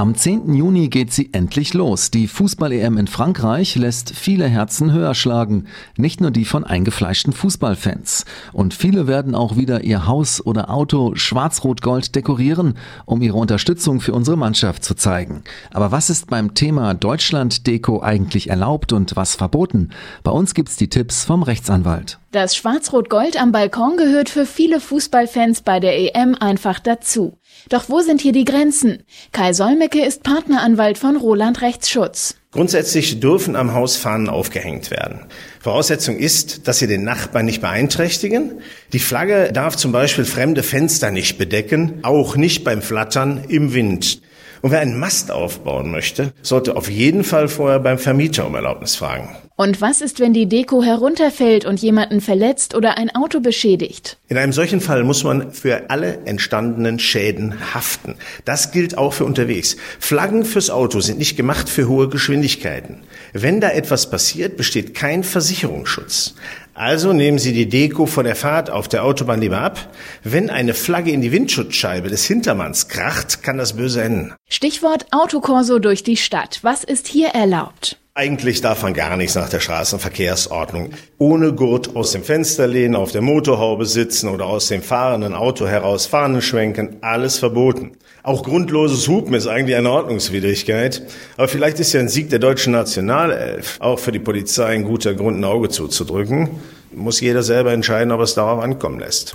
Am 10. Juni geht sie endlich los. Die Fußball-EM in Frankreich lässt viele Herzen höher schlagen. Nicht nur die von eingefleischten Fußballfans. Und viele werden auch wieder ihr Haus oder Auto schwarz-rot-gold dekorieren, um ihre Unterstützung für unsere Mannschaft zu zeigen. Aber was ist beim Thema Deutschland-Deko eigentlich erlaubt und was verboten? Bei uns gibt's die Tipps vom Rechtsanwalt. Das Schwarz-Rot-Gold am Balkon gehört für viele Fußballfans bei der EM einfach dazu. Doch wo sind hier die Grenzen? Kai Solmecke ist Partneranwalt von Roland Rechtsschutz. Grundsätzlich dürfen am Haus Fahnen aufgehängt werden. Voraussetzung ist, dass sie den Nachbarn nicht beeinträchtigen. Die Flagge darf zum Beispiel fremde Fenster nicht bedecken, auch nicht beim Flattern im Wind. Und wer einen Mast aufbauen möchte, sollte auf jeden Fall vorher beim Vermieter um Erlaubnis fragen. Und was ist, wenn die Deko herunterfällt und jemanden verletzt oder ein Auto beschädigt? In einem solchen Fall muss man für alle entstandenen Schäden haften. Das gilt auch für unterwegs. Flaggen fürs Auto sind nicht gemacht für hohe Geschwindigkeiten. Wenn da etwas passiert, besteht kein Versicherungsschutz. Also nehmen Sie die Deko von der Fahrt auf der Autobahn lieber ab. Wenn eine Flagge in die Windschutzscheibe des Hintermanns kracht, kann das böse enden. Stichwort Autokorso durch die Stadt. Was ist hier erlaubt? Eigentlich darf man gar nichts nach der Straßenverkehrsordnung. Ohne Gurt aus dem Fenster lehnen, auf der Motorhaube sitzen oder aus dem fahrenden Auto heraus Fahnen schwenken, alles verboten. Auch grundloses Hupen ist eigentlich eine Ordnungswidrigkeit. Aber vielleicht ist ja ein Sieg der deutschen Nationalelf auch für die Polizei ein guter Grund, ein Auge zuzudrücken. Muss jeder selber entscheiden, ob es darauf ankommen lässt.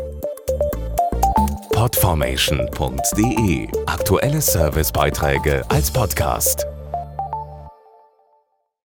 Podformation.de Aktuelle Servicebeiträge als Podcast.